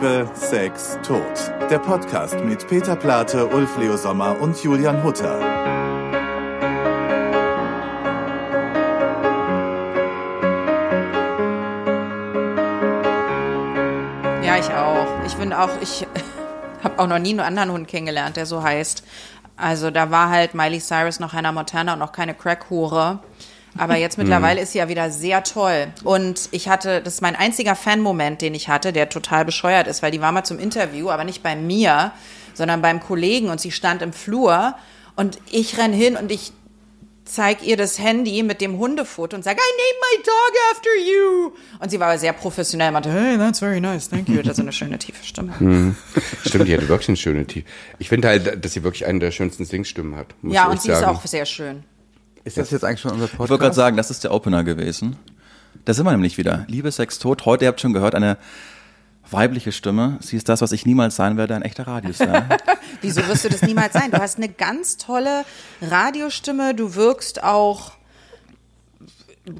Liebe, Sex, Tod. Der Podcast mit Peter Plate, Ulf Leo Sommer und Julian Hutter. Ja, ich auch. Ich bin auch, ich habe auch noch nie einen anderen Hund kennengelernt, der so heißt. Also da war halt Miley Cyrus noch Hannah Montana und auch keine Crack-Hure. Aber jetzt mittlerweile ist sie ja wieder sehr toll. Und ich hatte, das ist mein einziger Fan-Moment, den ich hatte, der total bescheuert ist, weil die war mal zum Interview, aber nicht bei mir, sondern beim Kollegen und sie stand im Flur und ich renn hin und ich zeig ihr das Handy mit dem Hundefoto und sage, I named my dog after you. Und sie war aber sehr professionell und meinte, hey, that's very nice, thank you. Das ist eine schöne tiefe Stimme. Stimmt, die hat wirklich eine schöne Tiefe. Ich finde halt, dass sie wirklich eine der schönsten Singstimmen hat. Ja, und sie sagen. ist auch sehr schön. Ist das jetzt eigentlich schon unser Ich wollte Podcast? gerade sagen, das ist der Opener gewesen. Da sind wir nämlich wieder. Liebe, Sex, Tod. Heute, ihr habt schon gehört, eine weibliche Stimme. Sie ist das, was ich niemals sein werde, ein echter Radiostar. Wieso wirst du das niemals sein? Du hast eine ganz tolle Radiostimme. Du wirkst auch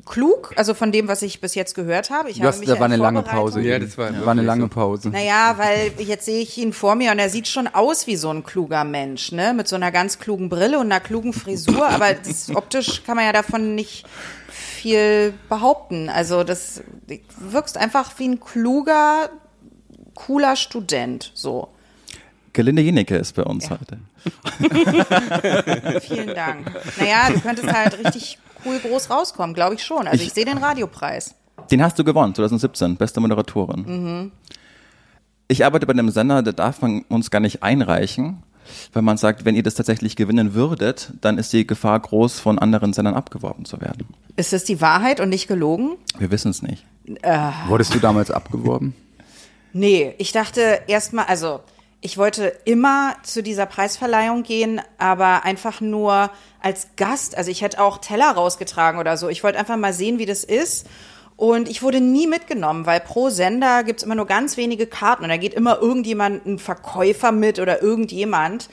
klug, also von dem, was ich bis jetzt gehört habe. Ich Du habe hast, mich da war in eine lange Pause. Ja, das war war eine lange. Pause. Naja, weil jetzt sehe ich ihn vor mir und er sieht schon aus wie so ein kluger Mensch, ne? Mit so einer ganz klugen Brille und einer klugen Frisur, aber das, optisch kann man ja davon nicht viel behaupten. Also das du wirkst einfach wie ein kluger, cooler Student, so. Gelinde Jenecke ist bei uns heute. Vielen Dank. Naja, du könntest halt richtig cool groß rauskommen, glaube ich schon. Also ich, Ich- sehe den Radiopreis. Den hast du gewonnen, 2017, beste Moderatorin. Ich arbeite bei einem Sender, da darf man uns gar nicht einreichen, weil man sagt, wenn ihr das tatsächlich gewinnen würdet, dann ist die Gefahr groß, von anderen Sendern abgeworben zu werden. Ist das die Wahrheit und nicht gelogen? Wir wissen es nicht. Wurdest du damals abgeworben? Nee, ich dachte erstmal, also ich wollte immer zu dieser Preisverleihung gehen, aber einfach nur als Gast. Also ich hätte auch Teller rausgetragen oder so. Ich wollte einfach mal sehen, wie das ist. Und ich wurde nie mitgenommen, weil pro Sender gibt's immer nur ganz wenige Karten und da geht immer irgendjemand, ein Verkäufer mit oder irgendjemand.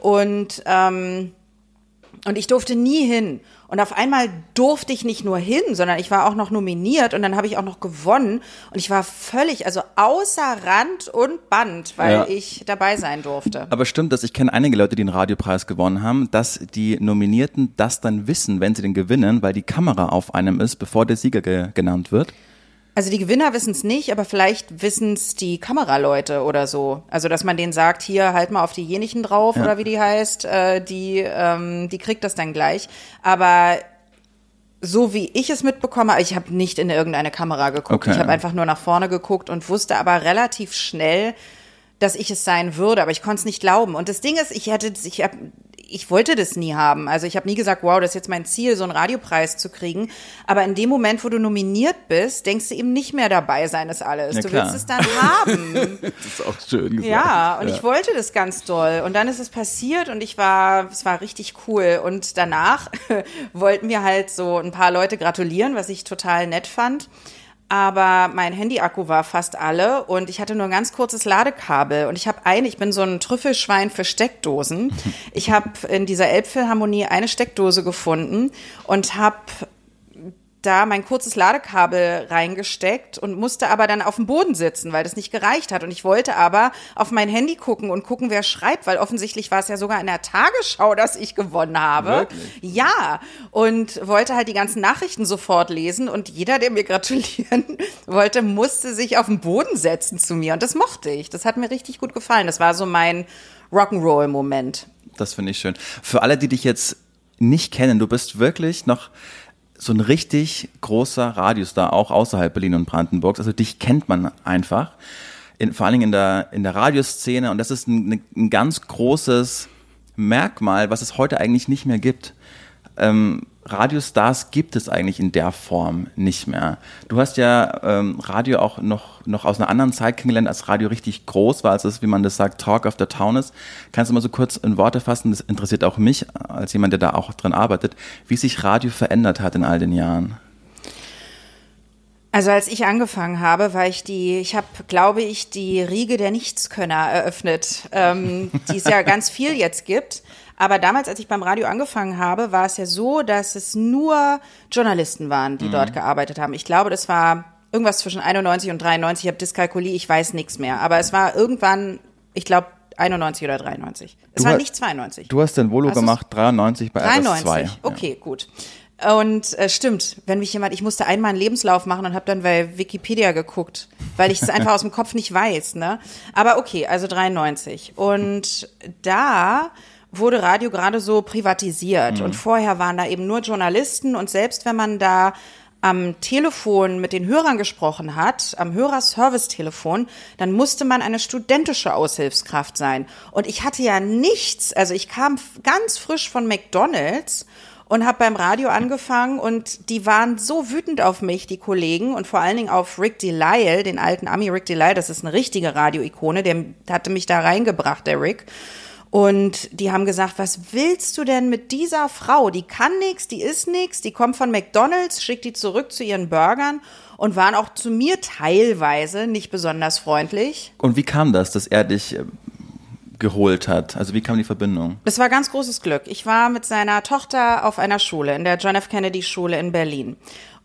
Und ähm, und ich durfte nie hin. Und auf einmal durfte ich nicht nur hin, sondern ich war auch noch nominiert und dann habe ich auch noch gewonnen. Und ich war völlig, also außer Rand und Band, weil Ja. ich dabei sein durfte. Aber stimmt das, ich kenne einige Leute, die den Radiopreis gewonnen haben, dass die Nominierten das dann wissen, wenn sie den gewinnen, weil die Kamera auf einem ist, bevor der Sieger ge genannt wird? Also die Gewinner wissen es nicht, aber vielleicht wissen es die Kameraleute oder so. Also dass man denen sagt, hier halt mal auf diejenigen drauf oder wie die heißt, äh, die, ähm, die kriegt das dann gleich. Aber so wie ich es mitbekomme, ich habe nicht in irgendeine Kamera geguckt. Okay. Ich habe einfach nur nach vorne geguckt und wusste aber relativ schnell, dass ich es sein würde, aber ich konnte es nicht glauben. Und das Ding ist, ich hätte, ich hab, ich wollte das nie haben. Also ich habe nie gesagt, wow, das ist jetzt mein Ziel, so einen Radiopreis zu kriegen. Aber in dem Moment, wo du nominiert bist, denkst du eben nicht mehr dabei sein ist alles. Ja, du klar. willst es dann haben. Das ist auch schön gesagt. Ja, und ich wollte das ganz doll. Und dann ist es passiert und ich war, es war richtig cool. Und danach wollten mir halt so ein paar Leute gratulieren, was ich total nett fand. Aber mein Handy-Akku war fast alle und ich hatte nur ein ganz kurzes Ladekabel. Und ich habe eine, ich bin so ein Trüffelschwein für Steckdosen. Ich habe in dieser Elbphilharmonie eine Steckdose gefunden und habe da mein kurzes Ladekabel reingesteckt und musste aber dann auf dem Boden sitzen, weil das nicht gereicht hat. Und ich wollte aber auf mein Handy gucken und gucken, wer schreibt, weil offensichtlich war es ja sogar in der Tagesschau, dass ich gewonnen habe. Ja, und wollte halt die ganzen Nachrichten sofort lesen und jeder, der mir gratulieren wollte, musste sich auf den Boden setzen zu mir. Und das mochte ich. Das hat mir richtig gut gefallen. Das war so mein Rock'n'Roll-Moment. Das finde ich schön. Für alle, die dich jetzt nicht kennen, du bist wirklich noch so ein richtig großer Radiostar, auch außerhalb Berlin und Brandenburgs. Also dich kennt man einfach. In, vor allen Dingen in der, in der Radioszene. Und das ist ein, ein ganz großes Merkmal, was es heute eigentlich nicht mehr gibt. Ähm, Radiostars gibt es eigentlich in der Form nicht mehr. Du hast ja ähm, Radio auch noch, noch aus einer anderen Zeit kennengelernt, als Radio richtig groß war, als es, wie man das sagt, Talk of the Town ist. Kannst du mal so kurz in Worte fassen, das interessiert auch mich, als jemand, der da auch drin arbeitet, wie sich Radio verändert hat in all den Jahren? Also als ich angefangen habe, war ich die, ich habe, glaube ich, die Riege der Nichtskönner eröffnet, ähm, die es ja ganz viel jetzt gibt. Aber damals, als ich beim Radio angefangen habe, war es ja so, dass es nur Journalisten waren, die dort gearbeitet haben. Ich glaube, das war irgendwas zwischen 91 und 93. Ich habe Dyskalkulie, ich weiß nichts mehr. Aber es war irgendwann, ich glaube, 91 oder 93. Es Du war ha- nicht 92. Du hast den Volo Hast du's- gemacht, 93 bei 93, RS2. okay, gut. Und äh, stimmt, wenn mich jemand, ich musste einmal einen Lebenslauf machen und habe dann bei Wikipedia geguckt, weil ich es einfach aus dem Kopf nicht weiß. Ne? Aber okay, also 93. Und da wurde Radio gerade so privatisiert. Und vorher waren da eben nur Journalisten. Und selbst wenn man da am Telefon mit den Hörern gesprochen hat, am Hörerservice-Telefon, dann musste man eine studentische Aushilfskraft sein. Und ich hatte ja nichts, also ich kam ganz frisch von McDonald's und habe beim Radio angefangen und die waren so wütend auf mich, die Kollegen, und vor allen Dingen auf Rick Delisle, den alten Ami Rick Delisle, das ist eine richtige Radioikone, der hatte mich da reingebracht, der Rick. Und die haben gesagt, was willst du denn mit dieser Frau? Die kann nix, die ist nix, die kommt von McDonald's, schickt die zurück zu ihren Burgern und waren auch zu mir teilweise nicht besonders freundlich. Und wie kam das, dass er dich äh, geholt hat? Also wie kam die Verbindung? Das war ganz großes Glück. Ich war mit seiner Tochter auf einer Schule, in der John F. Kennedy Schule in Berlin.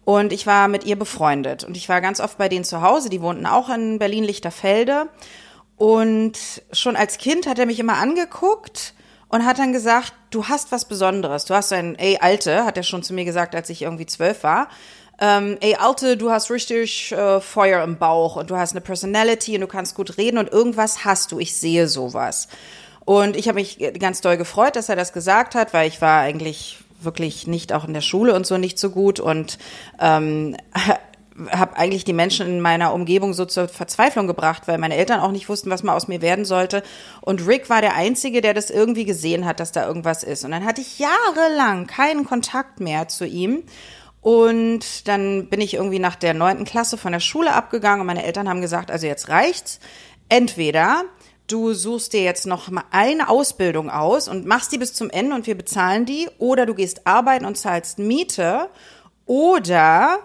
Und ich war mit ihr befreundet. Und ich war ganz oft bei denen zu Hause. Die wohnten auch in Berlin-Lichterfelde. Und schon als Kind hat er mich immer angeguckt und hat dann gesagt, du hast was Besonderes. Du hast ein, ey, Alte, hat er schon zu mir gesagt, als ich irgendwie zwölf war. Ähm, ey, Alte, du hast richtig äh, Feuer im Bauch und du hast eine Personality und du kannst gut reden und irgendwas hast du. Ich sehe sowas. Und ich habe mich ganz doll gefreut, dass er das gesagt hat, weil ich war eigentlich wirklich nicht auch in der Schule und so nicht so gut und ähm, habe eigentlich die Menschen in meiner Umgebung so zur Verzweiflung gebracht, weil meine Eltern auch nicht wussten, was mal aus mir werden sollte. Und Rick war der Einzige, der das irgendwie gesehen hat, dass da irgendwas ist. Und dann hatte ich jahrelang keinen Kontakt mehr zu ihm. Und dann bin ich irgendwie nach der neunten Klasse von der Schule abgegangen und meine Eltern haben gesagt, also jetzt reicht's. Entweder du suchst dir jetzt noch mal eine Ausbildung aus und machst die bis zum Ende und wir bezahlen die, oder du gehst arbeiten und zahlst Miete, oder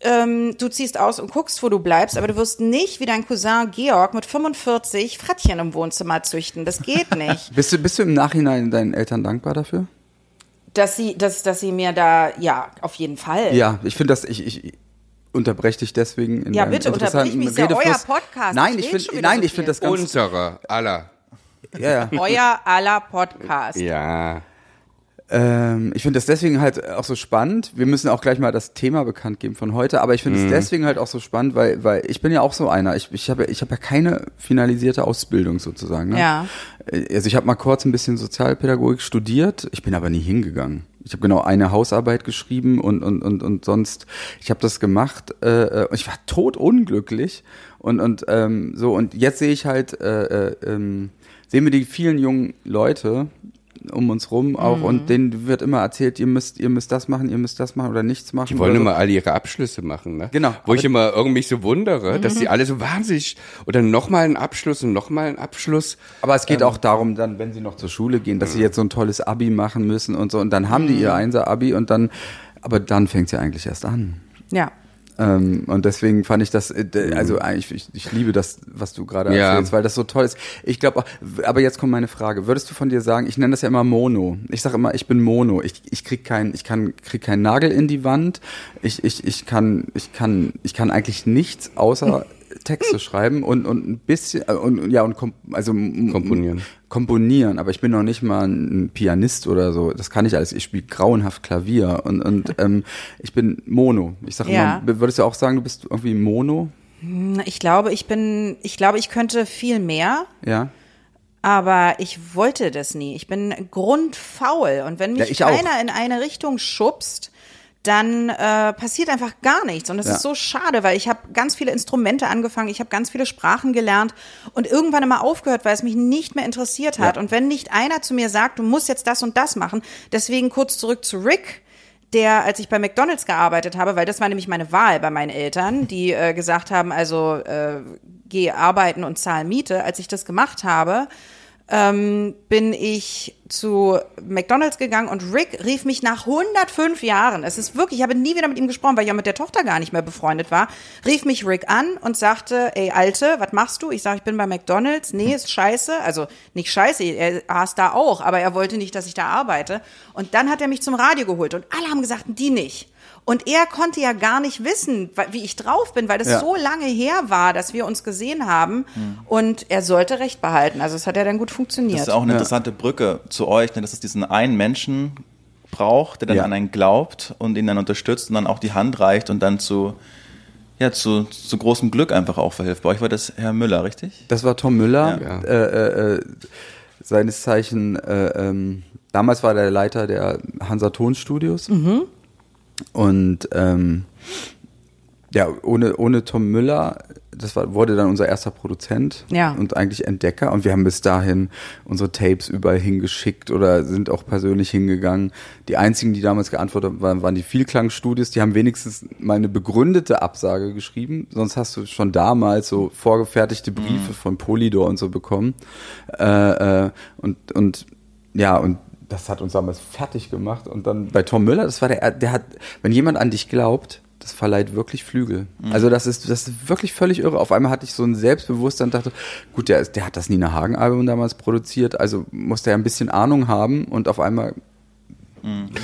ähm, du ziehst aus und guckst, wo du bleibst, aber du wirst nicht wie dein Cousin Georg mit 45 Frettchen im Wohnzimmer züchten. Das geht nicht. Bist du, bist du im Nachhinein deinen Eltern dankbar dafür? dass sie, dass, dass sie mir da, ja, auf jeden Fall. Ja, ich finde das, ich, ich unterbreche dich deswegen in Ja, bitte, interessanten mich, ist ja euer. Podcast. Nein, Ich ich finde, nein, so ich finde das ganz, Unsere, aller. ja, ja. Euer aller Podcast. Ja. Ähm, ich finde das deswegen halt auch so spannend. Wir müssen auch gleich mal das Thema bekannt geben von heute, aber ich finde es deswegen halt auch so spannend, weil, weil ich bin ja auch so einer. Ich, ich habe ich hab ja keine finalisierte Ausbildung sozusagen. Ne? Ja. Äh, Also ich habe mal kurz ein bisschen Sozialpädagogik studiert, ich bin aber nie hingegangen. Ich habe genau eine Hausarbeit geschrieben und und und und sonst. Ich habe das gemacht. Äh, äh, und ich war tot unglücklich und und ähm, so und jetzt sehe ich halt äh, äh, ähm, sehen wir die vielen jungen Leute um uns rum auch Mhm. und denen wird immer erzählt, ihr müsst ihr müsst das machen, ihr müsst das machen oder nichts machen. Die wollen oder so. immer alle ihre Abschlüsse machen, ne? Genau. Wo ich immer irgendwie mich so wundere, dass Mhm. die alle so wahnsinnig oder nochmal einen Abschluss und nochmal einen Abschluss. Aber es Ähm. geht auch darum, dann, wenn sie noch zur Schule gehen, dass sie jetzt so ein tolles Abi machen müssen und so. Und dann haben die Mhm. ihr Einser-Abi und dann, aber dann fängt es ja eigentlich erst an. Ja. Ähm, und deswegen fand ich das, äh, d- also eigentlich, ich, ich liebe das, was du gerade Ja. erzählst, weil das so toll ist. Ich glaube aber jetzt kommt meine Frage. Würdest du von dir sagen, ich nenne das ja immer Mono. Ich sage immer, ich bin Mono. Ich, ich krieg kein, ich kann, krieg keinen Nagel in die Wand. Ich, ich, ich kann, ich kann, ich kann eigentlich nichts außer Texte schreiben und, und ein bisschen, äh, und, ja, und kom also, Komponieren. komponieren, aber ich bin noch nicht mal ein Pianist oder so. Das kann ich alles. Ich spiele grauenhaft Klavier und, und ähm, ich bin Mono. Ich sage Ja. immer, würdest du auch sagen, du bist irgendwie Mono? Ich glaube, ich bin, ich glaube, ich könnte viel mehr, Ja. aber ich wollte das nie. Ich bin grundfaul und wenn mich Ja, ich auch. keiner in eine Richtung schubst, dann äh, passiert einfach gar nichts. Und das Ja. ist so schade, weil ich habe ganz viele Instrumente angefangen, ich habe ganz viele Sprachen gelernt und irgendwann immer aufgehört, weil es mich nicht mehr interessiert hat. Ja. Und wenn nicht einer zu mir sagt, du musst jetzt das und das machen, deswegen kurz zurück zu Rick, der, als ich bei McDonalds gearbeitet habe, weil das war nämlich meine Wahl bei meinen Eltern, die äh, gesagt haben, also äh, geh arbeiten und zahl Miete. Als ich das gemacht habe, ähm, bin ich zu McDonalds gegangen und Rick rief mich nach 105 Jahren, es ist wirklich, ich habe nie wieder mit ihm gesprochen, weil ich ja mit der Tochter gar nicht mehr befreundet war, rief mich Rick an und sagte, ey Alte, was machst du? Ich sage, ich bin bei McDonalds. Nee, ist scheiße. Also nicht scheiße, er aß da auch, aber er wollte nicht, dass ich da arbeite. Und dann hat er mich zum Radio geholt und alle haben gesagt, die nicht. Und er konnte ja gar nicht wissen, wie ich drauf bin, weil das Ja. so lange her war, dass wir uns gesehen haben. Und er sollte Recht behalten. Also es hat ja dann gut funktioniert. Das ist auch eine interessante Brücke zu euch, ne, dass es diesen einen Menschen braucht, der dann Ja. an einen glaubt und ihn dann unterstützt und dann auch die Hand reicht und dann zu, ja, zu, zu großem Glück einfach auch verhilft. Bei euch war das Herr Müller, richtig? Das war Tom Müller, Ja. Äh, äh, äh, seines Zeichen, äh, ähm, damals war der Leiter der Hansa Tonstudios. Und ähm, ja, ohne, ohne Tom Müller, das war, wurde dann unser erster Produzent Ja. und eigentlich Entdecker. Und wir haben bis dahin unsere Tapes überall hingeschickt oder sind auch persönlich hingegangen. Die einzigen, die damals geantwortet haben, waren, waren die Vielklangstudios. Die haben wenigstens mal eine begründete Absage geschrieben. Sonst hast du schon damals so vorgefertigte Briefe von Polydor und so bekommen. Äh, äh, und, und ja, und das hat uns damals fertig gemacht. Und dann bei Tom Müller, das war der, der hat, wenn jemand an dich glaubt, das verleiht wirklich Flügel. Also das ist, das ist wirklich völlig irre. Auf einmal hatte ich so ein Selbstbewusstsein und dachte, gut, der, ist- der hat das Nina Hagen Album damals produziert, also muss der ein bisschen Ahnung haben und auf einmal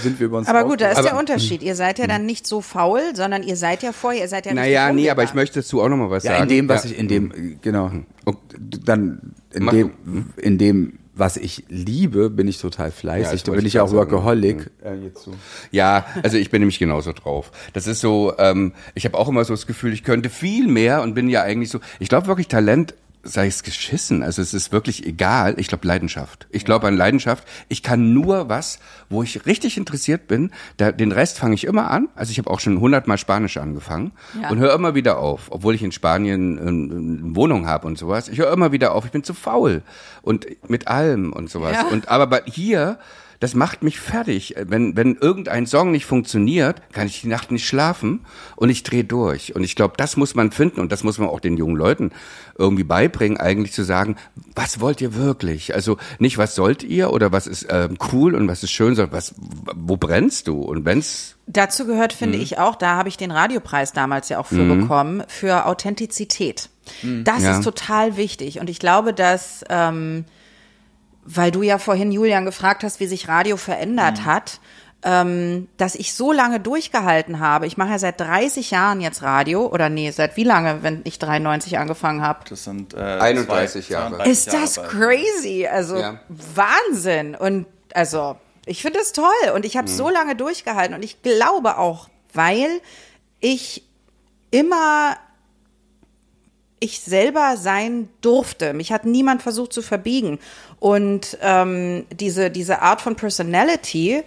sind wir über uns aber gut, da ist Aber- der Unterschied. Ihr seid ja dann nicht so faul, sondern ihr seid ja vorher, ihr seid ja Naja, richtig nee, aber ich möchte dazu auch noch mal was Ja, sagen. in dem, was Ja. ich, in dem, genau. Okay. Dann, in Mach dem, in dem, was ich liebe, bin ich total Ja, fleißig. das da bin ich auch. Workaholic. So. Ja, also ich bin nämlich genauso drauf. Das ist so, ähm, ich habe auch immer so das Gefühl, ich könnte viel mehr und bin ja eigentlich so, ich glaube wirklich Talent sei es geschissen. Also es ist wirklich egal. Ich glaube Leidenschaft. Ich glaube an Leidenschaft. Ich kann nur was, wo ich richtig interessiert bin. Da, den Rest fange ich immer an. Also ich habe auch schon hundertmal Spanisch angefangen Ja. und höre immer wieder auf, obwohl ich in Spanien ähm, eine Wohnung habe und sowas. Ich höre immer wieder auf. Ich bin zu faul und mit allem und sowas. Ja. Und aber hier das macht mich fertig. Wenn, wenn irgendein Song nicht funktioniert, kann ich die Nacht nicht schlafen und ich drehe durch. Und ich glaube, das muss man finden und das muss man auch den jungen Leuten irgendwie beibringen, eigentlich zu sagen, was wollt ihr wirklich? Also nicht, was sollt ihr oder was ist ähm, cool und was ist schön, sondern was, wo brennst du? Und wenn's Dazu gehört, Mhm. finde ich auch, da habe ich den Radiopreis damals ja auch für bekommen, für Authentizität. Das Ja. ist total wichtig. Und ich glaube, dass, ähm, weil du ja vorhin, Julian, gefragt hast, wie sich Radio verändert hat, ähm, dass ich so lange durchgehalten habe. Ich mache ja seit 30 Jahren jetzt Radio. Oder nee, seit wie lange, wenn ich 93 angefangen habe? Das sind äh, 31 zwei- Jahre. 32 Ist das Jahre. crazy? Also Ja. Wahnsinn. Und also, ich finde das toll. Und ich habe so lange durchgehalten. Und ich glaube auch, weil ich immer ich selber sein durfte. Mich hat niemand versucht zu verbiegen. Und ähm, diese, diese Art von Personality,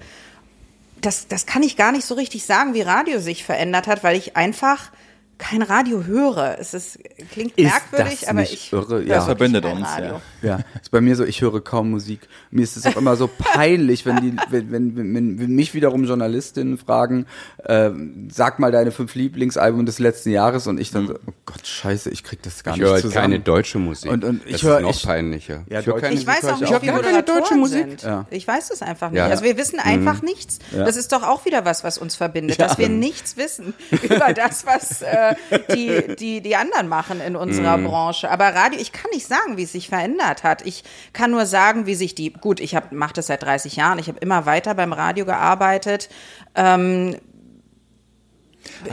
das, das kann ich gar nicht so richtig sagen, wie Radio sich verändert hat, weil ich einfach kein Radio höre. Es ist, klingt Ist merkwürdig, das aber ich irre? höre Ja. wirklich Verbindet kein uns, Radio. ja. Ja, ist bei mir so, ich höre kaum Musik. Mir ist es auch immer so peinlich, wenn die, wenn, wenn, wenn, wenn mich wiederum Journalistinnen fragen, äh, sag mal deine fünf Lieblingsalben des letzten Jahres und ich dann so, oh Gott, scheiße, ich krieg das gar ich nicht höre zusammen. keine deutsche Musik. Und- und ich das höre- ist noch ich- peinlicher. Ja, ich höre keine Ich weiß auch ich nicht, wie keine deutsche Musik. sind. Ja. Ich weiß es einfach nicht. Ja. Also wir wissen einfach nichts. Das ist doch auch wieder was, was uns verbindet, dass wir nichts wissen über das, was äh, die, die, die anderen machen in unserer Branche. Aber Radio, ich kann nicht sagen, wie es sich verändert hat. Ich kann nur sagen, wie sich die, gut, ich mache das seit 30 Jahren, ich habe immer weiter beim Radio gearbeitet. Ähm,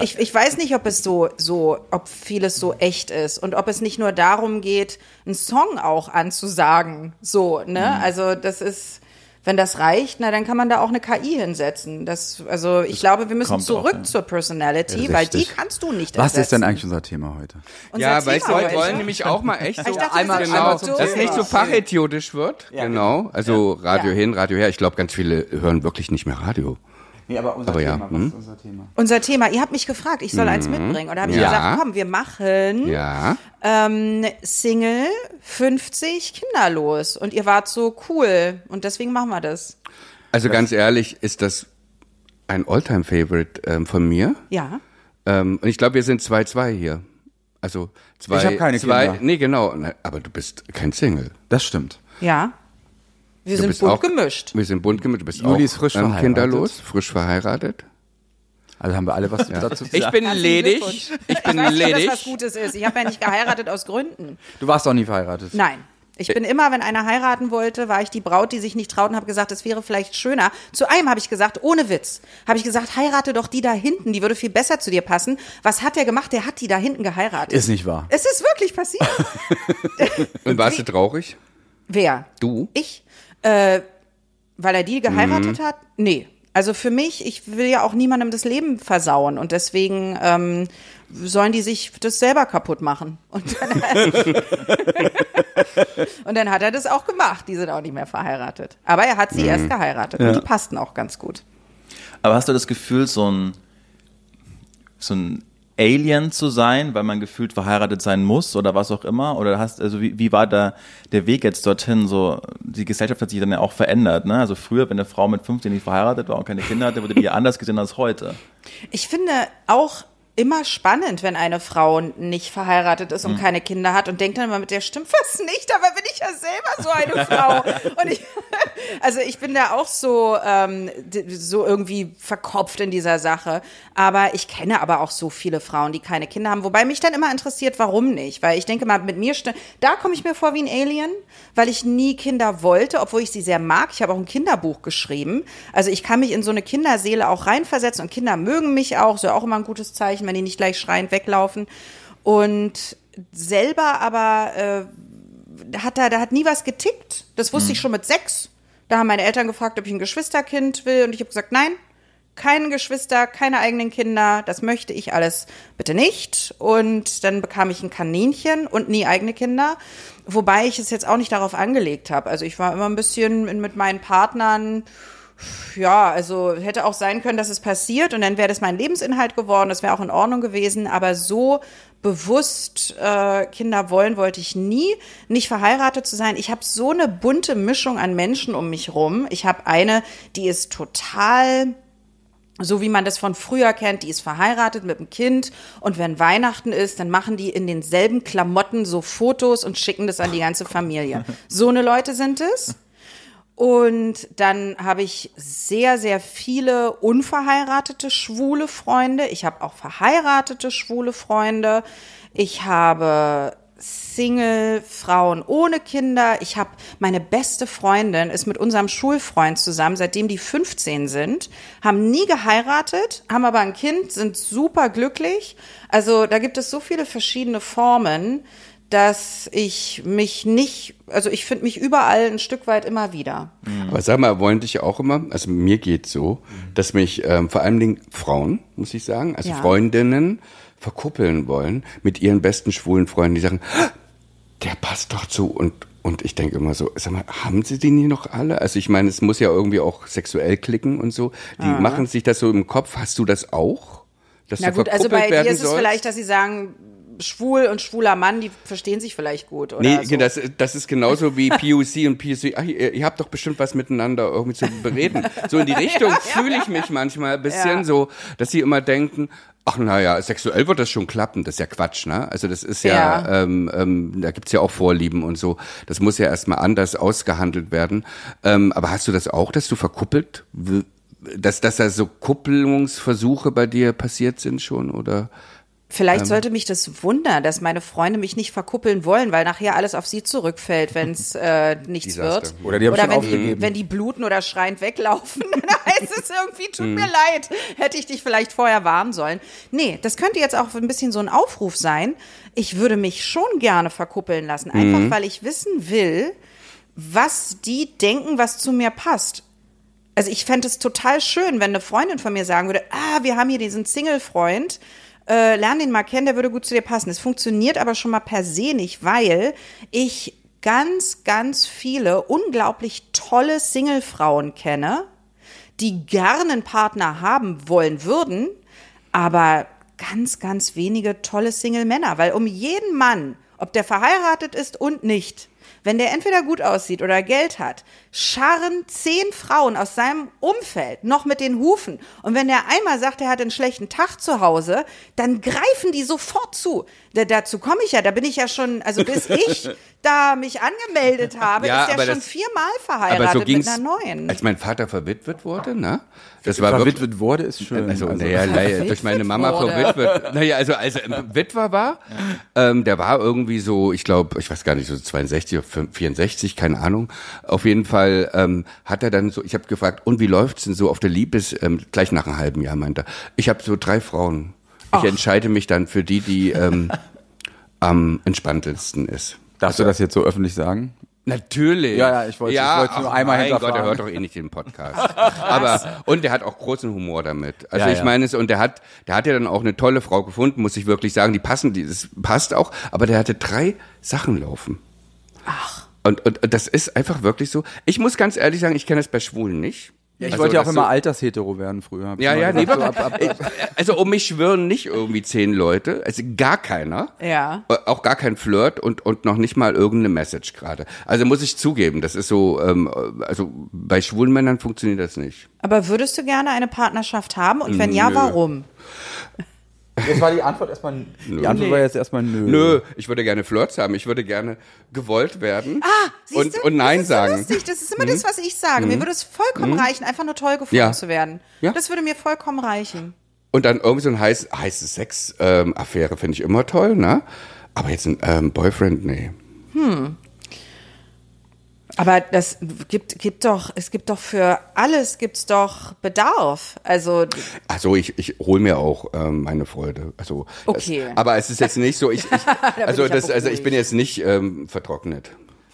ich, ich weiß nicht, ob es so, so, ob vieles so echt ist und ob es nicht nur darum geht, einen Song auch anzusagen. So, ne? Also das ist, wenn das reicht, na dann kann man da auch eine KI hinsetzen. Das, also ich glaube, wir müssen zurück auch, ja. zur Personality, weil die kannst du nicht Was ist denn ersetzen. eigentlich unser Thema heute? Unser Ja, Thema weißt du, wir heute. wollen nämlich auch mal echt so dachte, einmal- zum durch. dass es nicht so fachidiotisch wird. genau. Also Radio Ja. hin, Radio her. Ich glaube, ganz viele hören wirklich nicht mehr Radio. Nee, aber unser Aber ja, Thema, hm? was ist unser Thema? Unser Thema, ihr habt mich gefragt, ich soll eins mitbringen. Und da habe ich Ja. gesagt, komm, wir machen Ja. ähm, Single 50 kinderlos. Und ihr wart so cool. Und deswegen machen wir das. Also ganz ehrlich, ist das ein Alltime-Favorite ähm, von mir. Ja. Ähm, und ich glaube, wir sind 2-2 hier. Also zwei, Ich hab keine zwei, Kinder. Nee, genau. Na, Aber du bist kein Single. Das stimmt. Ja. Wir Du sind bist bunt auch, gemischt. Wir sind bunt gemischt. Du bist Juli auch ist frisch ähm, verheiratet. kinderlos, frisch verheiratet. Also haben wir alle was dazu zu Ich sagen. bin Herzlichen ledig. Ich bin ich weiß nicht, ledig. das was Gutes ist. Ich habe ja nicht geheiratet aus Gründen. Du warst auch nie verheiratet. Nein. Ich bin immer, wenn einer heiraten wollte, war ich die Braut, die sich nicht traut und habe gesagt, es wäre vielleicht schöner. Zu einem habe ich gesagt, ohne Witz, habe ich gesagt, heirate doch die da hinten, die würde viel besser zu dir passen. Was hat der gemacht? Der hat die da hinten geheiratet. Ist nicht wahr. es ist wirklich passiert. Und warst du traurig? Wer? Du? Ich? Äh, weil er die geheiratet hat? Nee. Also für mich, ich will ja auch niemandem das Leben versauen und deswegen ähm, sollen die sich das selber kaputt machen. Und dann, und dann hat er das auch gemacht. Die sind auch nicht mehr verheiratet. Aber er hat sie erst geheiratet und die passten auch ganz gut. Aber hast du das Gefühl, so ein, so ein Alien zu sein, weil man gefühlt verheiratet sein muss oder was auch immer? Oder hast, also wie, wie war da der Weg jetzt dorthin? So, die Gesellschaft hat sich dann ja auch verändert, ne? Also früher, wenn eine Frau mit 15 nicht verheiratet war und keine Kinder hatte, wurde die ja anders gesehen als heute. Ich finde auch immer spannend, wenn eine Frau nicht verheiratet ist und keine Kinder hat und denkt dann immer mit der stimmt was nicht, aber bin ich ja selber so eine Frau. Und ich, also ich bin da auch so, ähm, so irgendwie verkopft in dieser Sache. Aber ich kenne aber auch so viele Frauen, die keine Kinder haben. Wobei mich dann immer interessiert, warum nicht? Weil ich denke mal, mit mir, da komme ich mir vor wie ein Alien, weil ich nie Kinder wollte, obwohl ich sie sehr mag. Ich habe auch ein Kinderbuch geschrieben. Also ich kann mich in so eine Kinderseele auch reinversetzen und Kinder mögen mich auch. Ist ja auch immer ein gutes Zeichen, wenn die nicht gleich schreiend weglaufen. Und selber aber äh, hat da, da hat nie was getickt. Das wusste ich schon mit sechs. Da haben meine Eltern gefragt, ob ich ein Geschwisterkind will und ich habe gesagt, nein, keine Geschwister, keine eigenen Kinder, das möchte ich alles bitte nicht. Und dann bekam ich ein Kaninchen und nie eigene Kinder, wobei ich es jetzt auch nicht darauf angelegt habe. Also ich war immer ein bisschen mit meinen Partnern, ja, also hätte auch sein können, dass es passiert und dann wäre das mein Lebensinhalt geworden, das wäre auch in Ordnung gewesen, aber so bewusst äh, Kinder wollen wollte ich nie, nicht verheiratet zu sein. Ich habe so eine bunte Mischung an Menschen um mich rum. Ich habe eine, die ist total so wie man das von früher kennt, die ist verheiratet mit einem Kind und wenn Weihnachten ist, dann machen die in denselben Klamotten so Fotos und schicken das an die ganze Familie. So eine Leute sind es. Und dann habe ich sehr, sehr viele unverheiratete schwule Freunde. Ich habe auch verheiratete schwule Freunde. Ich habe Single-Frauen ohne Kinder. Ich habe meine beste Freundin ist mit unserem Schulfreund zusammen, seitdem die 15 sind, haben nie geheiratet, haben aber ein Kind, sind super glücklich. Also da gibt es so viele verschiedene Formen, dass ich mich nicht, also ich finde mich überall ein Stück weit immer wieder. Aber sag mal, wollen dich auch immer, also mir geht so, dass mich ähm, vor allen Dingen Frauen, muss ich sagen, also Ja. Freundinnen verkuppeln wollen mit ihren besten schwulen Freunden, die sagen, "Ah, der passt doch zu und und ich denke immer so, sag mal, haben sie die nie noch alle? Also ich meine, es muss ja irgendwie auch sexuell klicken und so. Die machen sich das so im Kopf. Hast du das auch? Dass Na gut, also bei dir ist es sollst? vielleicht, dass sie sagen, schwul und schwuler Mann, die verstehen sich vielleicht gut, oder? Nee, so. das, das ist genauso wie POC und POC. Ach, ihr, ihr habt doch bestimmt was miteinander irgendwie zu bereden. So in die Richtung fühle ich mich manchmal ein bisschen Ja. so, dass sie immer denken, ach naja, sexuell wird das schon klappen. Das ist ja Quatsch, ne? Also das ist ja, Ja. Ähm, ähm, da gibt's ja auch Vorlieben und so. Das muss ja erstmal anders ausgehandelt werden. Ähm, aber hast du das auch, dass du verkuppelt, dass, dass da so Kuppelungsversuche bei dir passiert sind schon, oder? Vielleicht Ähm. sollte mich das wundern, dass meine Freunde mich nicht verkuppeln wollen, weil nachher alles auf sie zurückfällt, wenn es äh, nichts Desaster. wird. Oder die haben schon wenn aufgegeben. die, wenn die bluten oder schreiend weglaufen, dann heißt es irgendwie, tut Mhm. mir leid, hätte ich dich vielleicht vorher warnen sollen. Nee, das könnte jetzt auch ein bisschen so ein Aufruf sein. Ich würde mich schon gerne verkuppeln lassen, einfach Mhm. weil ich wissen will, was die denken, was zu mir passt. Also ich fände es total schön, wenn eine Freundin von mir sagen würde, ah, wir haben hier diesen Single-Freund, äh, lern den mal kennen, der würde gut zu dir passen. Es funktioniert aber schon mal per se nicht, weil ich ganz, ganz viele unglaublich tolle Single-Frauen kenne, die gerne einen Partner haben wollen würden, aber ganz, ganz wenige tolle Single-Männer, weil um jeden Mann, ob der verheiratet ist und nicht, wenn der entweder gut aussieht oder Geld hat, scharren zehn Frauen aus seinem Umfeld noch mit den Hufen. Und wenn der einmal sagt, er hat einen schlechten Tag zu Hause, dann greifen die sofort zu. Da, dazu komme ich ja, da bin ich ja schon, also bis ich da mich angemeldet habe, Ja, ist er aber schon das- viermal Aber verheiratet so mit einer neuen. als mein Vater verwitwet wurde, ne? Das war wirklich, Verwitwet wurde, ist schön. Also, naja, naja, durch meine Mama wurde. verwitwet. Naja, also als er Witwer war, ähm, der war irgendwie so, ich glaube, ich weiß gar nicht, so 62 nicht, 64, keine Ahnung. Auf jeden Fall ähm, hat er dann so, ich habe gefragt, und wie läuft's denn so auf der Liebes, ähm, gleich nach einem halben Jahr, meint er. Ich habe so drei Frauen. Ich entscheide mich dann für die, die ähm, am entspanntesten ist. Darfst du das jetzt so öffentlich sagen? Natürlich. Ja, ja, ich wollte- ich wollte nur einmal mein Gott, er hört doch eh nicht den Podcast. Aber und der hat auch großen Humor damit. Also Ja, ich ja. meine es und der hat, der hat ja dann auch eine tolle Frau gefunden, muss ich wirklich sagen. Die passen, die das passt auch. Aber der hatte drei Sachen laufen. Ach. Und, und, und das ist einfach wirklich so. Ich muss ganz ehrlich sagen, ich kenne das bei Schwulen nicht. Ich Also wollte ja auch immer so- altershetero werden früher. Ja, ja, nee, so ab, ab, ab. Also um mich schwören nicht irgendwie zehn Leute, also gar keiner. Ja. Äh, Auch gar kein Flirt und, und noch nicht mal irgendeine Message gerade. Also muss ich zugeben, das ist so, ähm, also bei schwulen Männern funktioniert das nicht. Aber würdest du gerne eine Partnerschaft haben? Und wenn ja, Nö. warum? Jetzt war die Antwort erstmal, die Antwort war jetzt erstmal nö. Nö, ich würde gerne Flirts haben, ich würde gerne gewollt werden Ah, siehst und, du? und Nein das ist sagen. So lustig. Das ist immer das, was ich sage. Mir würde es vollkommen reichen, einfach nur toll gefunden Ja. zu werden. Ja. Das würde mir vollkommen reichen. Und dann irgendwie so ein heiß, heiße Sex-Affäre finde ich immer toll, ne? Aber jetzt ein ähm, Boyfriend, nee. Aber das gibt, gibt doch, es gibt doch für alles gibt's doch Bedarf. Also Also ich, ich hole mir auch ähm, meine Freude. Also Okay. Es, aber es ist jetzt nicht so, ich, ich bin also das, also ich bin jetzt nicht ähm, vertrocknet.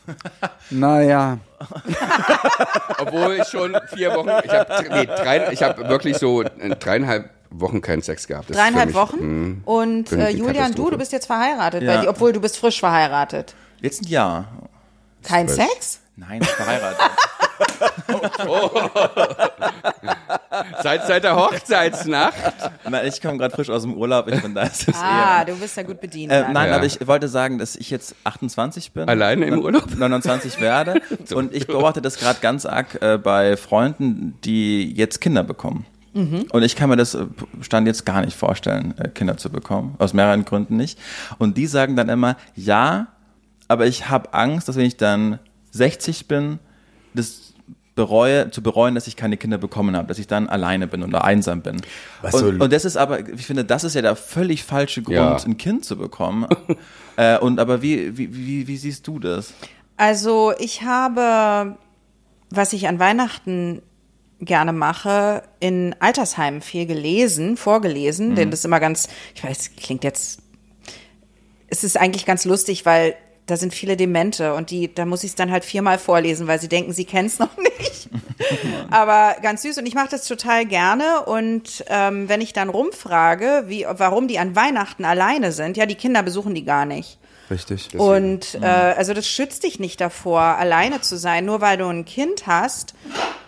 Naja. Obwohl ich schon vier Wochen, ich habe nee, drei, ich habe wirklich so äh, dreieinhalb Wochen keinen Sex gehabt. Das dreieinhalb mich, Wochen. mh, Und für mich äh, die Julian, du, du bist jetzt verheiratet, Ja. dir, obwohl du bist frisch verheiratet. Jetzt ein Jahr. Kein. Sex? Nein, verheiratet. Seit, seit der Hochzeitsnacht. Nein, ich komme gerade frisch aus dem Urlaub, ich bin da. Ist es Ah, eher. du bist ja gut bedient. Äh, nein, Ja. aber ich wollte sagen, dass ich jetzt 28 bin. Alleine im Urlaub? 29 werde. Und ich beobachte das gerade ganz arg äh, bei Freunden, die jetzt Kinder bekommen. Und ich kann mir das äh, Stand jetzt gar nicht vorstellen, äh, Kinder zu bekommen. Aus mehreren Gründen nicht. Und die sagen dann immer, ja, aber ich habe Angst, dass wenn ich dann 60 bin, das bereue, zu bereuen, dass ich keine Kinder bekommen habe, dass ich dann alleine bin oder einsam bin. Was Und, und das ist aber, ich finde, das ist ja der völlig falsche Grund, Ja. ein Kind zu bekommen. äh, und aber wie, wie, wie, wie siehst du das? Also ich habe, was ich an Weihnachten gerne mache, in Altersheimen viel gelesen, vorgelesen, denn das ist immer ganz, ich weiß, klingt jetzt, es ist eigentlich ganz lustig, weil da sind viele Demente und die, da muss ich es dann halt viermal vorlesen, weil sie denken, sie kennen es noch nicht. Aber ganz süß und ich mache das total gerne und ähm, wenn ich dann rumfrage, wie, warum die an Weihnachten alleine sind, ja, die Kinder besuchen die gar nicht. Richtig. Und äh, also das schützt dich nicht davor, alleine zu sein, nur weil du ein Kind hast.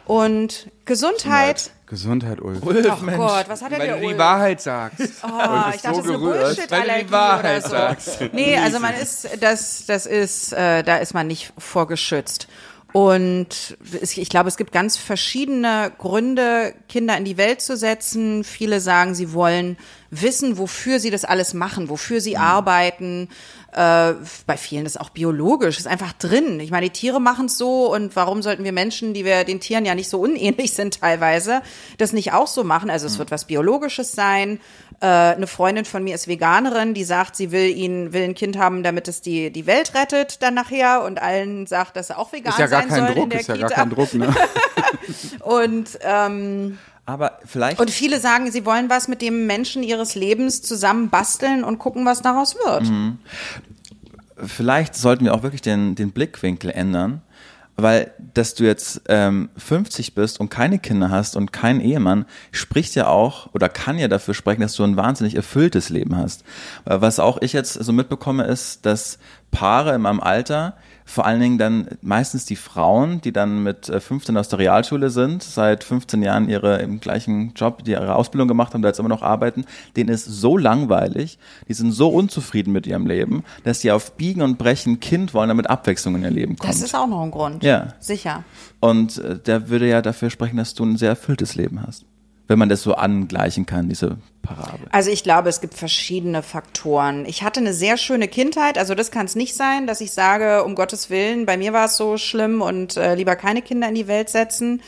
Und Gesundheit. Gesundheit, Ulf. Oh Gott, was hat er Weil dir du die Ulf? Wahrheit sagst. Oh, ich dachte, das ist eine gerührt, Bullshit-Allergie weil du die Wahrheit oder so. sagst. Nee, also man ist, das, das ist, äh, da ist man nicht vorgeschützt. Und ich glaube, es gibt ganz verschiedene Gründe, Kinder in die Welt zu setzen. Viele sagen, sie wollen wissen, wofür sie das alles machen, wofür sie arbeiten. Äh, bei vielen ist auch biologisch, ist einfach drin. Ich meine, die Tiere machen es so und warum sollten wir Menschen, die wir den Tieren ja nicht so unähnlich sind teilweise, das nicht auch so machen? Also es wird was Biologisches sein. Äh, eine Freundin von mir ist Veganerin, die sagt, sie will ihn, will ein Kind haben, damit es die, die Welt rettet dann nachher und allen sagt, dass er auch vegan Ist ja gar sein kein soll in Druck, der ist ja Kita. gar kein Druck, ne? Und ähm, Aber vielleicht. und viele sagen, sie wollen was mit dem Menschen ihres Lebens zusammen basteln und gucken, was daraus wird. vielleicht sollten wir auch wirklich den, den Blickwinkel ändern, weil dass du jetzt ähm, 50 bist und keine Kinder hast und keinen Ehemann, spricht ja auch oder kann ja dafür sprechen, dass du ein wahnsinnig erfülltes Leben hast. Äh, Was auch ich jetzt so mitbekomme, ist, dass Paare in meinem Alter, vor allen Dingen dann meistens die Frauen, die dann mit äh, 15 aus der Realschule sind, seit 15 Jahren ihre im gleichen Job, die ihre Ausbildung gemacht haben, da jetzt immer noch arbeiten, denen ist so langweilig, die sind so unzufrieden mit ihrem Leben, dass die auf Biegen und Brechen Kind wollen, damit Abwechslung in ihr Leben kommt. Das ist auch noch ein Grund. Ja. Sicher. und äh, der würde ja dafür sprechen, dass du ein sehr erfülltes Leben hast. Wenn man das so angleichen kann, diese Parabel. Also ich glaube, es gibt verschiedene Faktoren. Ich hatte eine sehr schöne Kindheit, also das kann es nicht sein, dass ich sage, um Gottes Willen, bei mir war es so schlimm und äh, lieber keine Kinder in die Welt setzen.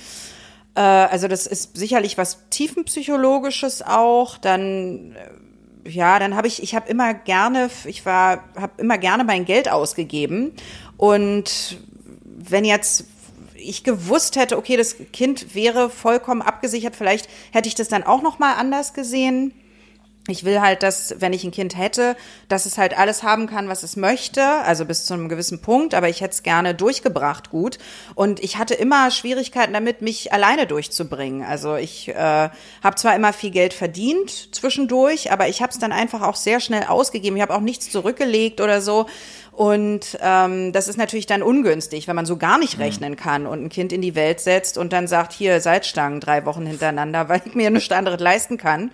Äh, also das ist sicherlich was tiefenpsychologisches auch. Dann äh, ja, dann habe ich, ich habe immer gerne, ich war, habe immer gerne mein Geld ausgegeben Und wenn jetzt ich gewusst hätte, okay, das Kind wäre vollkommen abgesichert, vielleicht hätte ich das dann auch noch mal anders gesehen. Ich will halt, dass, wenn ich ein Kind hätte, dass es halt alles haben kann, was es möchte, also bis zu einem gewissen Punkt, aber ich hätte es gerne durchgebracht gut. Und ich hatte immer Schwierigkeiten damit, mich alleine durchzubringen. Also ich äh, habe zwar immer viel Geld verdient zwischendurch, aber ich habe es dann einfach auch sehr schnell ausgegeben. Ich habe auch nichts zurückgelegt oder so. Und ähm, das ist natürlich dann ungünstig, wenn man so gar nicht rechnen kann und ein Kind in die Welt setzt und dann sagt, hier Salzstangen drei Wochen hintereinander, weil ich mir nichts anderes leisten kann.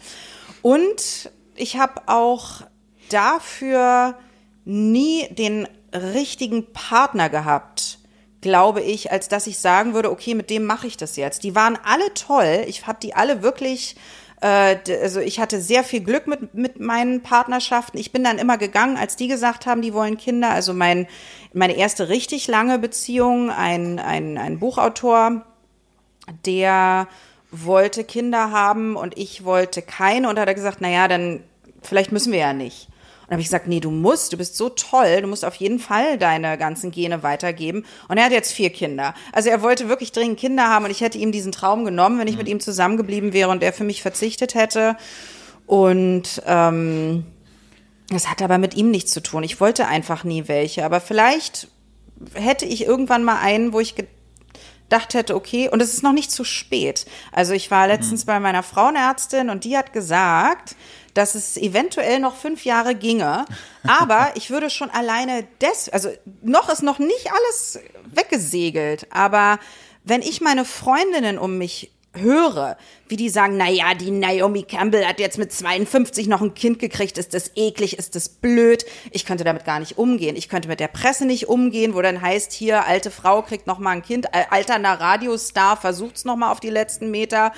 Und ich habe auch dafür nie den richtigen Partner gehabt, glaube ich, als dass ich sagen würde, okay, mit dem mache ich das jetzt. Die waren alle toll. Ich habe die alle wirklich äh, also ich hatte sehr viel Glück mit, mit meinen Partnerschaften. Ich bin dann immer gegangen, als die gesagt haben, die wollen Kinder. Also mein, meine erste richtig lange Beziehung, ein, ein, ein Buchautor, der wollte Kinder haben und ich wollte keine und hat er gesagt, na ja, dann vielleicht müssen wir ja nicht. Und dann habe ich gesagt, nee, du musst, du bist so toll, du musst auf jeden Fall deine ganzen Gene weitergeben. Und er hat jetzt vier Kinder. Also er wollte wirklich dringend Kinder haben und ich hätte ihm diesen Traum genommen, wenn ich mit ihm zusammengeblieben wäre und er für mich verzichtet hätte. Und ähm, das hat aber mit ihm nichts zu tun. Ich wollte einfach nie welche. Aber vielleicht hätte ich irgendwann mal einen, wo ich gedacht hätte, okay, und es ist noch nicht zu spät. Also ich war letztens bei meiner Frauenärztin und die hat gesagt, dass es eventuell noch fünf Jahre ginge. Aber ich würde schon alleine des, also noch ist noch nicht alles weggesegelt. Aber wenn ich meine Freundinnen um mich höre, wie die sagen, na ja, die Naomi Campbell hat jetzt mit 52 noch ein Kind gekriegt, ist das eklig, ist das blöd, ich könnte damit gar nicht umgehen. Ich könnte mit der Presse nicht umgehen, wo dann heißt, hier, alte Frau kriegt noch mal ein Kind, alterner Radiostar versucht's noch mal auf die letzten Meter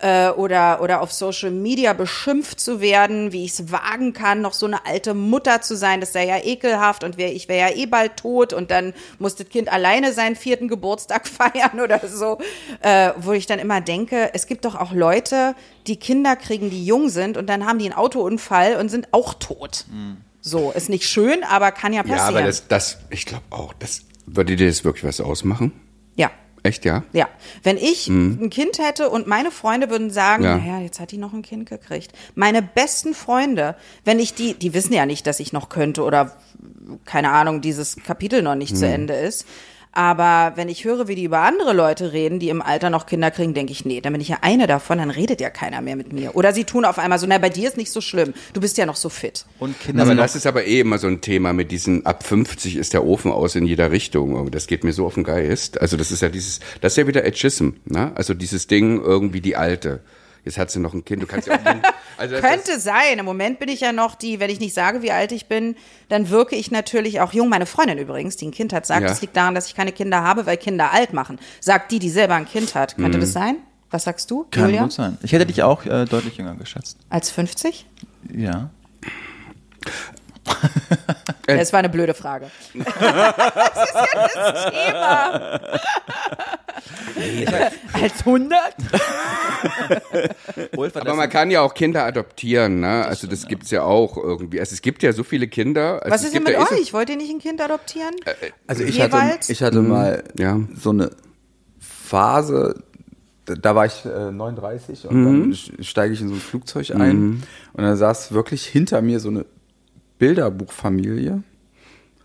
äh, oder, oder auf Social Media beschimpft zu werden, wie ich es wagen kann, noch so eine alte Mutter zu sein, das sei ja ekelhaft und wär, ich wäre ja eh bald tot und dann muss das Kind alleine seinen vierten Geburtstag feiern oder so, äh, wo ich dann immer denke, es gibt doch auch Leute, die Kinder kriegen, die jung sind und dann haben die einen Autounfall und sind auch tot. Mhm. So, ist nicht schön, aber kann ja passieren. Ja, aber das, das ich glaube auch, das würde dir das wirklich was ausmachen? Ja. Echt, ja? Ja. Wenn ich mhm. ein Kind hätte und meine Freunde würden sagen, ja. naja, jetzt hat die noch ein Kind gekriegt. Meine besten Freunde, wenn ich die, die wissen ja nicht, dass ich noch könnte oder keine Ahnung, dieses Kapitel noch nicht mhm. zu Ende ist. Aber wenn ich höre, wie die über andere Leute reden, die im Alter noch Kinder kriegen, denke ich, nee, dann bin ich ja eine davon, dann redet ja keiner mehr mit mir. Oder sie tun auf einmal so, na, bei dir ist nicht so schlimm, du bist ja noch so fit. Und Kinder aber das ist aber eh immer so ein Thema mit diesen, ab 50 ist der Ofen aus in jeder Richtung. Das geht mir so auf den Geist. Also das ist ja dieses, das ist ja wieder Ageism, ne? Also dieses Ding irgendwie die Alte. Jetzt hat sie noch ein Kind, du kannst ja auch Kind, also Könnte sein. Im Moment bin ich ja noch die, wenn ich nicht sage, wie alt ich bin, dann wirke ich natürlich auch jung. Meine Freundin übrigens, die ein Kind hat, sagt, es ja. liegt daran, dass ich keine Kinder habe, weil Kinder alt machen. Sagt die, die selber ein Kind hat. Könnte mhm. das sein? Was sagst du, Kann Julia? gut sein. Ich hätte dich auch äh, deutlich jünger geschätzt. Als 50? Ja. Das war eine blöde Frage. das ist ja das Thema. Als 100? Aber man kann ja auch Kinder adoptieren, ne? Also das gibt's ja auch irgendwie. Also es gibt ja so viele Kinder. Also Was ist denn mit euch? Wollt ihr nicht ein Kind adoptieren? Äh, äh, also ich hatte, ich hatte mhm. mal ja. so eine Phase, da war ich äh, 39 und mhm. dann steige ich in so ein Flugzeug ein mhm. und dann saß wirklich hinter mir so eine Bilderbuchfamilie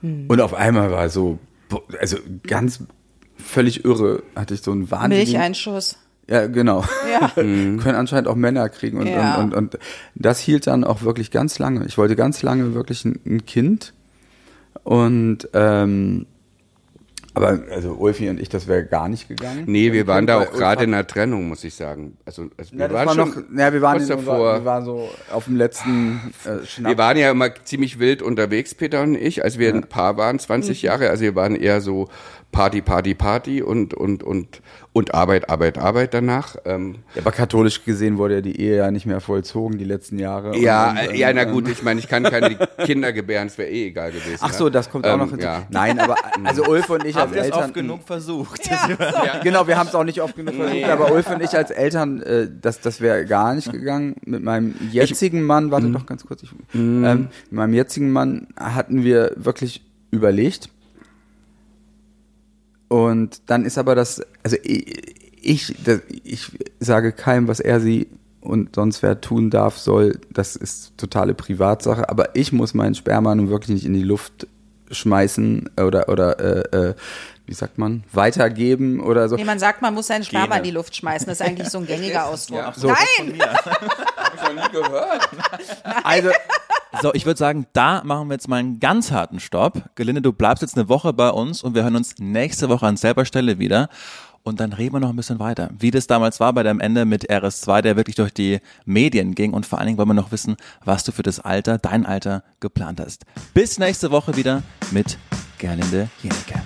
mhm. und auf einmal war so, also ganz völlig irre, hatte ich so einen wahnsinnigen... Milcheinschuss. Ja, genau. Ja. Können anscheinend auch Männer kriegen und, ja. und, und, und, das hielt dann auch wirklich ganz lange. Ich wollte ganz lange wirklich ein, ein Kind und ähm, aber also Ulfi und ich, das wäre gar nicht gegangen. Nee, wir waren da auch gerade in der Trennung, muss ich sagen. Also, also wir ja, waren war schon noch, ja, wir waren in, davor. Wir waren so auf dem letzten äh, Schnapp. Wir waren ja immer ziemlich wild unterwegs, Peter und ich, als wir ja. ein Paar waren, 20 mhm. Jahre. Also wir waren eher so Party, Party, Party und, und, und, und Arbeit, Arbeit, Arbeit danach. Ähm, ja, aber katholisch gesehen wurde ja die Ehe ja nicht mehr vollzogen die letzten Jahre. Ja, und, und, ja, na gut, ich meine, ich kann keine Kinder gebären, es wäre eh egal gewesen. Ach so, das kommt ähm, auch noch hinzu. Ja. Nein, aber also Ulf und ich als Eltern. oft genug versucht. Ja, so. genau, wir haben es auch nicht oft genug versucht, aber Ulf und ich als Eltern, äh, das, das wäre gar nicht gegangen. Mit meinem jetzigen Mann, warte mhm. doch ganz kurz, ich, ähm, mit meinem jetzigen Mann hatten wir wirklich überlegt, Und dann ist aber das, also ich, ich, das, ich sage keinem, was er sie und sonst wer tun darf, soll. Das ist totale Privatsache. Aber ich muss meinen Sperma nun wirklich nicht in die Luft schmeißen oder oder äh, äh, wie sagt man weitergeben oder so. Nee, man sagt, man muss seinen Sperma Gene. in die Luft schmeißen. Das ist eigentlich so ein gängiger Ausdruck. Ja. So. Nein! Hab ich noch nie gehört. Also So, ich würde sagen, da machen wir jetzt mal einen ganz harten Stopp. Gelinde, du bleibst jetzt eine Woche bei uns und wir hören uns nächste Woche an selber Stelle wieder. Und dann reden wir noch ein bisschen weiter, wie das damals war bei deinem Ende mit RS2, der wirklich durch die Medien ging. Und vor allen Dingen wollen wir noch wissen, was du für das Alter, dein Alter geplant hast. Bis nächste Woche wieder mit Gerlinde Jenecke.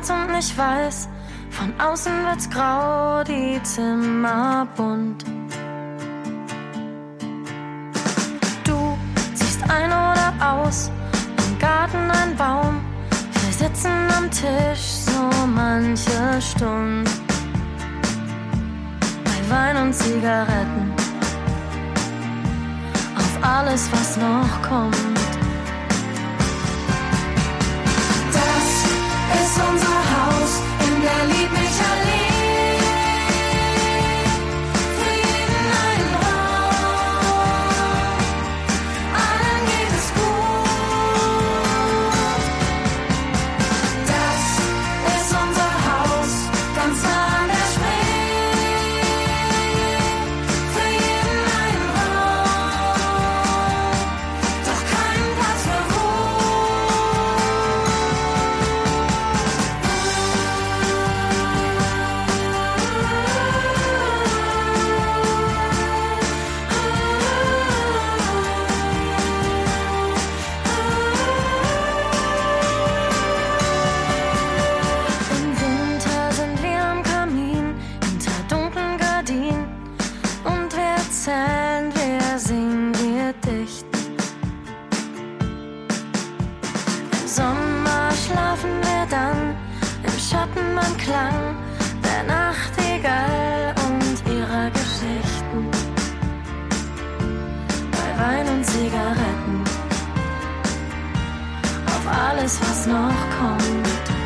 Schwarz und nicht weiß. Von außen wird's grau, die Zimmer bunt. Du ziehst ein oder aus, im Garten ein Baum. Wir sitzen am Tisch so manche Stunde. Bei Wein und Zigaretten. Auf alles, was noch kommt. Unser Haus. In der alles, was noch kommt.